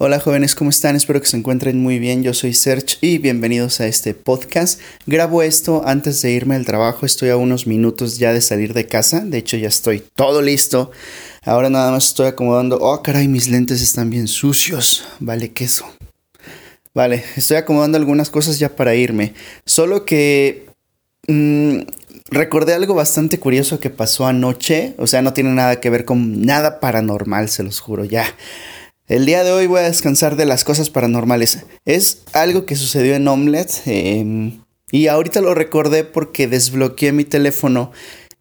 Hola jóvenes, ¿cómo están? Espero que se encuentren muy bien. Yo soy Serge y bienvenidos a este podcast. Grabo esto antes de irme al trabajo. Estoy a unos minutos ya de salir de casa. De hecho, ya estoy todo listo. Ahora nada más estoy acomodando. Oh, caray, mis lentes están bien sucios. Vale, queso. Vale, estoy acomodando algunas cosas ya para irme. Solo que mmm, recordé algo bastante curioso que pasó anoche. O sea, no tiene nada que ver con nada paranormal, se los juro. Ya. El día de hoy voy a descansar de las cosas paranormales. Es algo que sucedió en Omelette em, y ahorita lo recordé porque desbloqueé mi teléfono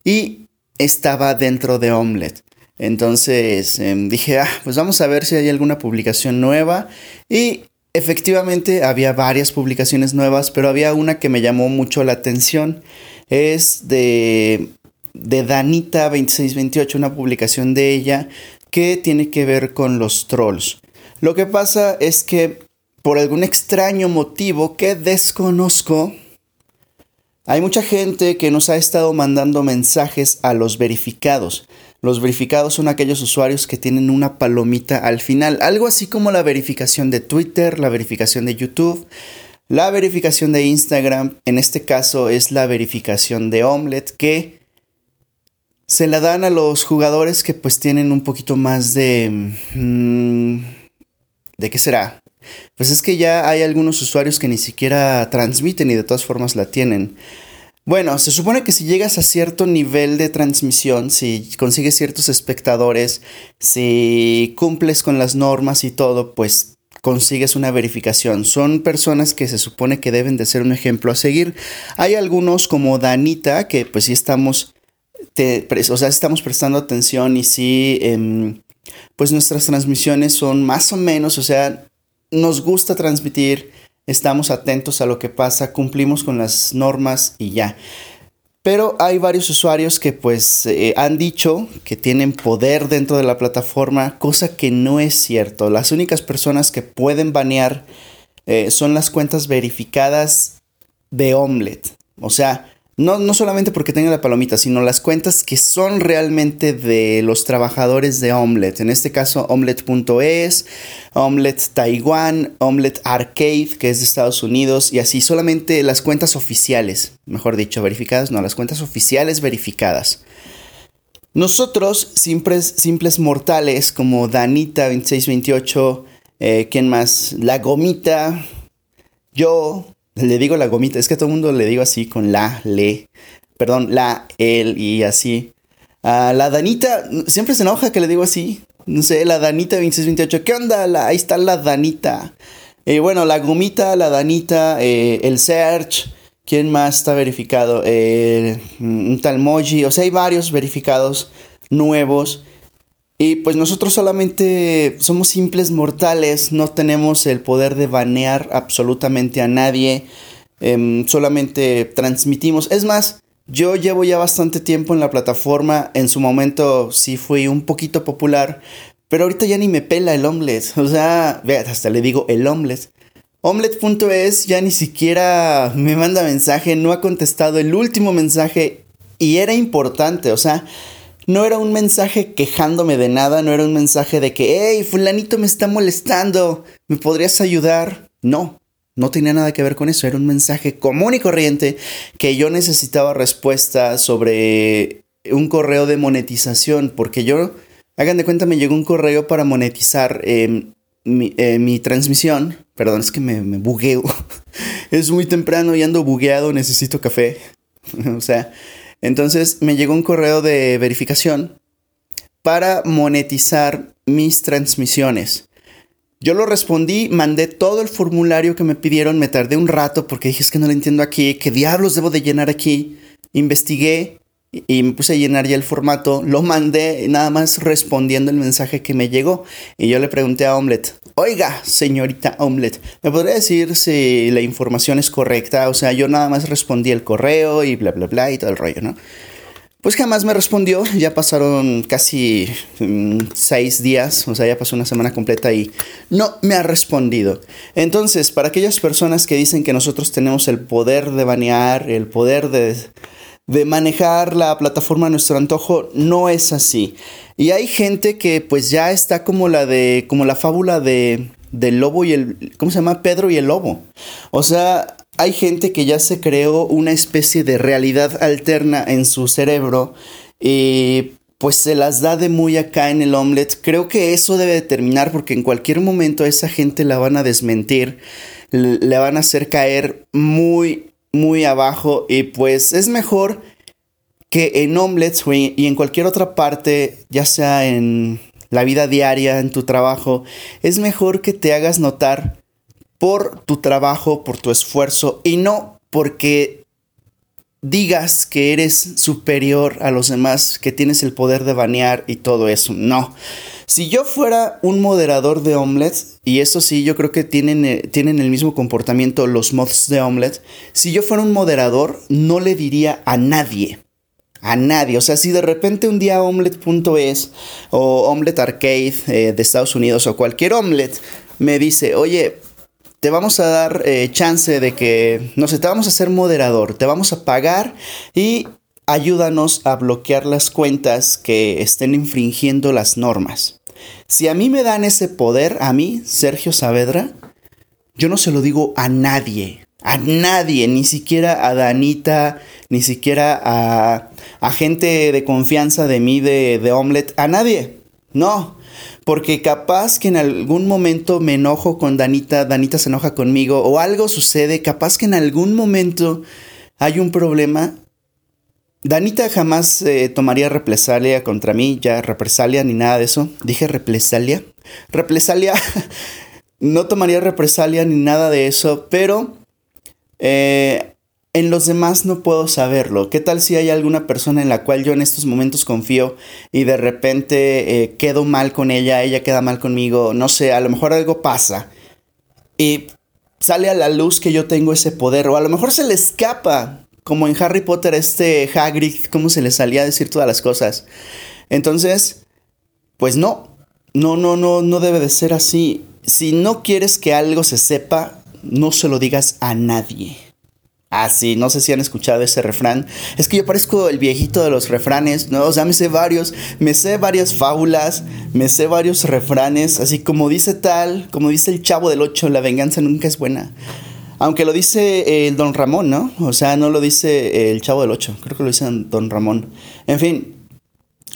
y estaba dentro de Omelette. Entonces em, dije, ah, pues vamos a ver si hay alguna publicación nueva y efectivamente había varias publicaciones nuevas, pero había una que me llamó mucho la atención. Es de de Danita2628, una publicación de ella que tiene que ver con los trolls. Lo que pasa es que por algún extraño motivo que desconozco, hay mucha gente que nos ha estado mandando mensajes a los verificados. Los verificados son aquellos usuarios que tienen una palomita al final, algo así como la verificación de Twitter, la verificación de YouTube, la verificación de Instagram, en este caso es la verificación de Omelette que se la dan a los jugadores que pues tienen un poquito más de... Mm, ¿De qué será? Pues es que ya hay algunos usuarios que ni siquiera transmiten y de todas formas la tienen. Bueno, se supone que si llegas a cierto nivel de transmisión, si consigues ciertos espectadores, si cumples con las normas y todo, pues consigues una verificación. Son personas que se supone que deben de ser un ejemplo a seguir. Hay algunos como Danita, que pues sí estamos o sea, estamos prestando atención y sí, em, pues nuestras transmisiones son más o menos, o sea, nos gusta transmitir, estamos atentos a lo que pasa, cumplimos con las normas y ya. Pero hay varios usuarios que pues eh, han dicho que tienen poder dentro de la plataforma, cosa que no es cierto. Las únicas personas que pueden banear eh, son las cuentas verificadas de Omelette. O sea, no, solamente porque tenga la palomita, sino las cuentas que son realmente de los trabajadores de Omelette. En este caso, Omelette.es, Omelette Taiwan, Omelette Arcade, que es de Estados Unidos, y así solamente las cuentas oficiales, mejor dicho, verificadas, no, las cuentas oficiales verificadas. Nosotros, simples, simples mortales como Danita2628, eh, ¿quién más? La Gomita, yo, le digo la gomita, es que a todo el mundo le digo así con la, le, perdón, la, el y así. La Danita, siempre se enoja que le digo así. No sé, la Danita 2628, ¿qué onda? Ahí está la Danita. Eh, bueno, la gomita, la Danita, eh, el Search, ¿quién más está verificado? Eh, un o sea, hay varios verificados nuevos. Y pues nosotros solamente somos simples mortales, no tenemos el poder de banear absolutamente a nadie, em, solamente transmitimos. Es más, yo llevo ya bastante tiempo en la plataforma, en su momento sí fui un poquito popular, pero ahorita ya ni me pela el omelette, o sea, vea, hasta le digo el omelette. Omelette.es ya ni siquiera me manda mensaje, no ha contestado el último mensaje y era importante, o sea, no era un mensaje quejándome de nada, no era un mensaje de que, hey, fulanito me está molestando, ¿me podrías ayudar? No, no tenía nada que ver con eso, era un mensaje común y corriente que yo necesitaba respuesta sobre un correo de monetización, porque yo, hagan de cuenta, me llegó un correo para monetizar em, eh, mi, transmisión. Perdón, es que me, me bugueo. es muy temprano y ando bugueado, necesito café. o sea, entonces me llegó un correo de verificación para monetizar mis transmisiones. Yo lo respondí, mandé todo el formulario que me pidieron, me tardé un rato porque dije es que no lo entiendo aquí, qué diablos debo de llenar aquí. Investigué y me puse a llenar ya el formato, lo mandé nada más respondiendo el mensaje que me llegó y yo le pregunté a Omelette, oiga, señorita Omelette, ¿me podría decir si la información es correcta? O sea, yo nada más respondí el correo y bla, bla, bla y todo el rollo, ¿no? Pues jamás me respondió, ya pasaron casi mm, seis días, o sea, ya pasó una semana completa y no me ha respondido. Entonces, para aquellas personas que dicen que nosotros tenemos el poder de banear, el poder de de manejar la plataforma a nuestro antojo no es así. Y hay gente que pues ya está como la de como la fábula de del lobo y el... ¿Cómo se llama? Pedro y el lobo. O sea, hay gente que ya se creó una especie de realidad alterna en su cerebro y pues se las da de muy acá en el omelette. Creo que eso debe terminar porque en cualquier momento a esa gente la van a desmentir, le van a hacer caer muy, muy abajo y pues es mejor que en omelets y en cualquier otra parte, ya sea en la vida diaria, en tu trabajo, es mejor que te hagas notar por tu trabajo, por tu esfuerzo y no porque digas que eres superior a los demás, que tienes el poder de banear y todo eso. No. Si yo fuera un moderador de omelets, y eso sí, yo creo que tienen, eh, tienen el mismo comportamiento los mods de omelets, si yo fuera un moderador, no le diría a nadie. A nadie. O sea, si de repente un día omelet.es o Omelet Arcade eh, de Estados Unidos o cualquier omelet me dice, oye, te vamos a dar eh, chance de que, no sé, te vamos a hacer moderador, te vamos a pagar y ayúdanos a bloquear las cuentas que estén infringiendo las normas. Si a mí me dan ese poder, a mí, Sergio Saavedra, yo no se lo digo a nadie, a nadie, ni siquiera a Danita, ni siquiera a, gente de confianza de mí, de, de Omelette, a nadie. No, porque capaz que en algún momento me enojo con Danita, Danita se enoja conmigo o algo sucede, capaz que en algún momento hay un problema. Danita jamás eh, tomaría represalia contra mí, ya represalia ni nada de eso. Dije represalia. Represalia. no tomaría represalia ni nada de eso, pero eh, en los demás no puedo saberlo. ¿Qué tal si hay alguna persona en la cual yo en estos momentos confío y de repente eh, quedo mal con ella, ella queda mal conmigo? No sé, a lo mejor algo pasa y sale a la luz que yo tengo ese poder o a lo mejor se le escapa. Como en Harry Potter, este Hagrid, cómo se le salía a decir todas las cosas. Entonces, pues no, no, no, no, no debe de ser así. Si no quieres que algo se sepa, no se lo digas a nadie. Ah, sí, no sé si han escuchado ese refrán. Es que yo parezco el viejito de los refranes, ¿no? O sea, me sé varios, me sé varias fábulas, me sé varios refranes, así como dice tal, como dice el chavo del 8, la venganza nunca es buena. Aunque lo dice el don Ramón, ¿no? O sea, no lo dice el chavo del 8, creo que lo dice don Ramón. En fin,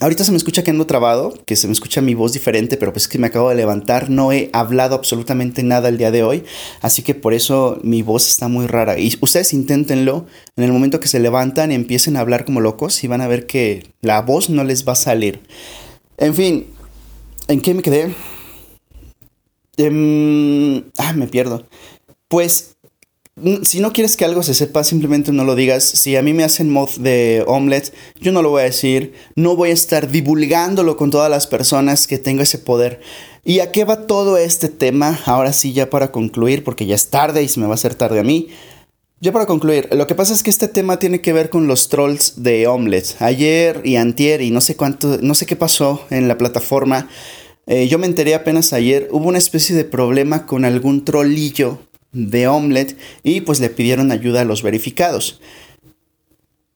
Ahorita se me escucha que ando trabado, que se me escucha mi voz diferente, pero pues es que me acabo de levantar, no he hablado absolutamente nada el día de hoy, así que por eso mi voz está muy rara. Y ustedes inténtenlo, en el momento que se levantan y empiecen a hablar como locos y van a ver que la voz no les va a salir. En fin, ¿en qué me quedé? Em, ah, me pierdo. Pues si no quieres que algo se sepa, simplemente no lo digas. Si a mí me hacen mod de omelette, yo no lo voy a decir. No voy a estar divulgándolo con todas las personas que tengo ese poder. ¿Y a qué va todo este tema? Ahora sí, ya para concluir, porque ya es tarde y se me va a hacer tarde a mí. Ya para concluir, lo que pasa es que este tema tiene que ver con los trolls de Omelette. Ayer y antier y no sé cuánto, no sé qué pasó en la plataforma. Eh, yo me enteré apenas ayer, hubo una especie de problema con algún trollillo de Omelette y pues le pidieron ayuda a los verificados.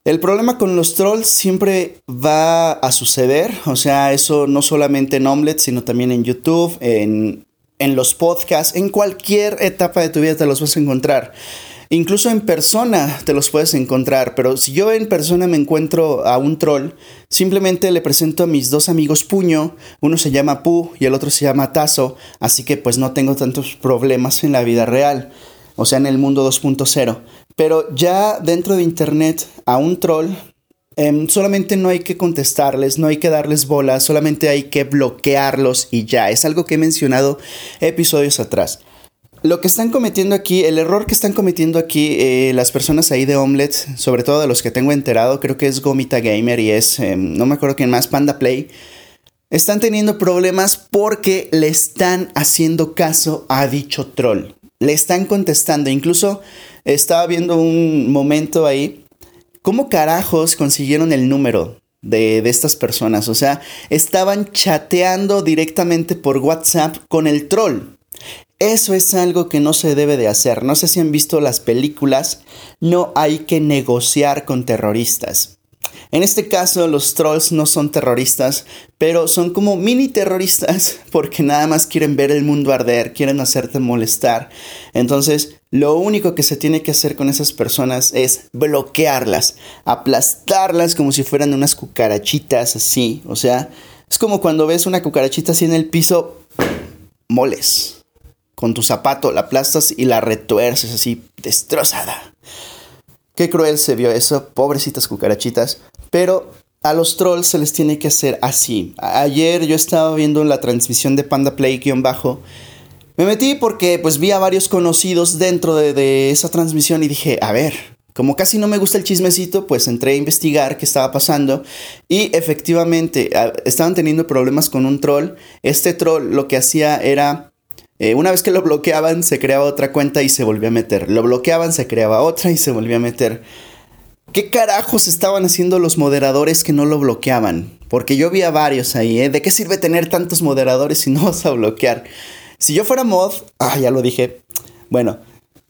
El problema con los trolls siempre va a suceder, o sea, eso no solamente en Omelette, sino también en YouTube, en, en los podcasts, en cualquier etapa de tu vida te los vas a encontrar. Incluso en persona te los puedes encontrar, pero si yo en persona me encuentro a un troll, simplemente le presento a mis dos amigos puño, uno se llama Pu y el otro se llama Tazo, así que pues no tengo tantos problemas en la vida real, o sea, en el mundo 2.0. Pero ya dentro de internet a un troll em, solamente no hay que contestarles, no hay que darles bolas, solamente hay que bloquearlos y ya. Es algo que he mencionado episodios atrás. Lo que están cometiendo aquí, el error que están cometiendo aquí eh, las personas ahí de Omelette, sobre todo de los que tengo enterado, creo que es Gomita Gamer y es, em, no me acuerdo quién más, Panda Play, están teniendo problemas porque le están haciendo caso a dicho troll. Le están contestando. Incluso estaba viendo un momento ahí. ¿Cómo carajos consiguieron el número de, de, estas personas? O sea, estaban chateando directamente por WhatsApp con el troll. Eso es algo que no se debe de hacer. No sé si han visto las películas. No hay que negociar con terroristas. En este caso, los trolls no son terroristas, pero son como mini terroristas porque nada más quieren ver el mundo arder, quieren hacerte molestar. Entonces, lo único que se tiene que hacer con esas personas es bloquearlas, aplastarlas como si fueran unas cucarachitas así. O sea, es como cuando ves una cucarachita así en el piso, moles. Con tu zapato la aplastas y la retuerces así, destrozada. Qué cruel se vio eso, pobrecitas cucarachitas. Pero a los trolls se les tiene que hacer así. Ayer yo estaba viendo la transmisión de Panda Play-bajo. Me metí porque pues vi a varios conocidos dentro de, de esa transmisión y dije, a ver, como casi no me gusta el chismecito, pues entré a investigar qué estaba pasando y efectivamente estaban teniendo problemas con un troll. Este troll lo que hacía era eh, una vez que lo bloqueaban, se creaba otra cuenta y se volvía a meter. Lo bloqueaban, se creaba otra y se volvía a meter. ¿Qué carajos estaban haciendo los moderadores que no lo bloqueaban? Porque yo vi a varios ahí, ¿eh? ¿De qué sirve tener tantos moderadores si no vas a bloquear? Si yo fuera mod, ah, ya lo dije. Bueno,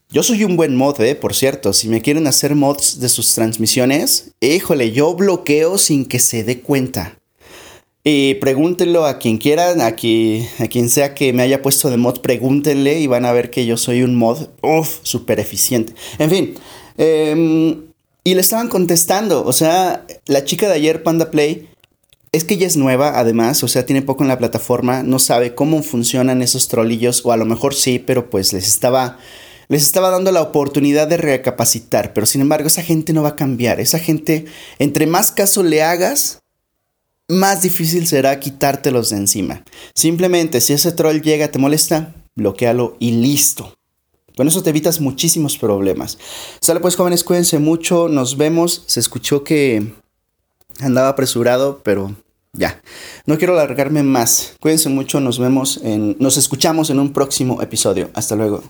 yo soy un buen mod, ¿eh? Por cierto, si me quieren hacer mods de sus transmisiones, híjole, yo bloqueo sin que se dé cuenta. Y pregúntenlo a quien quieran, a, a quien sea que me haya puesto de mod, pregúntenle y van a ver que yo soy un mod, uff, súper eficiente. En fin, em, y le estaban contestando, o sea, la chica de ayer, Panda Play, es que ella es nueva, además, o sea, tiene poco en la plataforma, no sabe cómo funcionan esos trolillos, o a lo mejor sí, pero pues les estaba, les estaba dando la oportunidad de recapacitar, pero sin embargo, esa gente no va a cambiar, esa gente, entre más caso le hagas, más difícil será quitártelos de encima. Simplemente, si ese troll llega, te molesta, bloquealo y listo. Con eso te evitas muchísimos problemas. Sale pues jóvenes, cuídense mucho, nos vemos. Se escuchó que andaba apresurado, pero ya. No quiero alargarme más. Cuídense mucho, nos vemos en nos escuchamos en un próximo episodio. Hasta luego.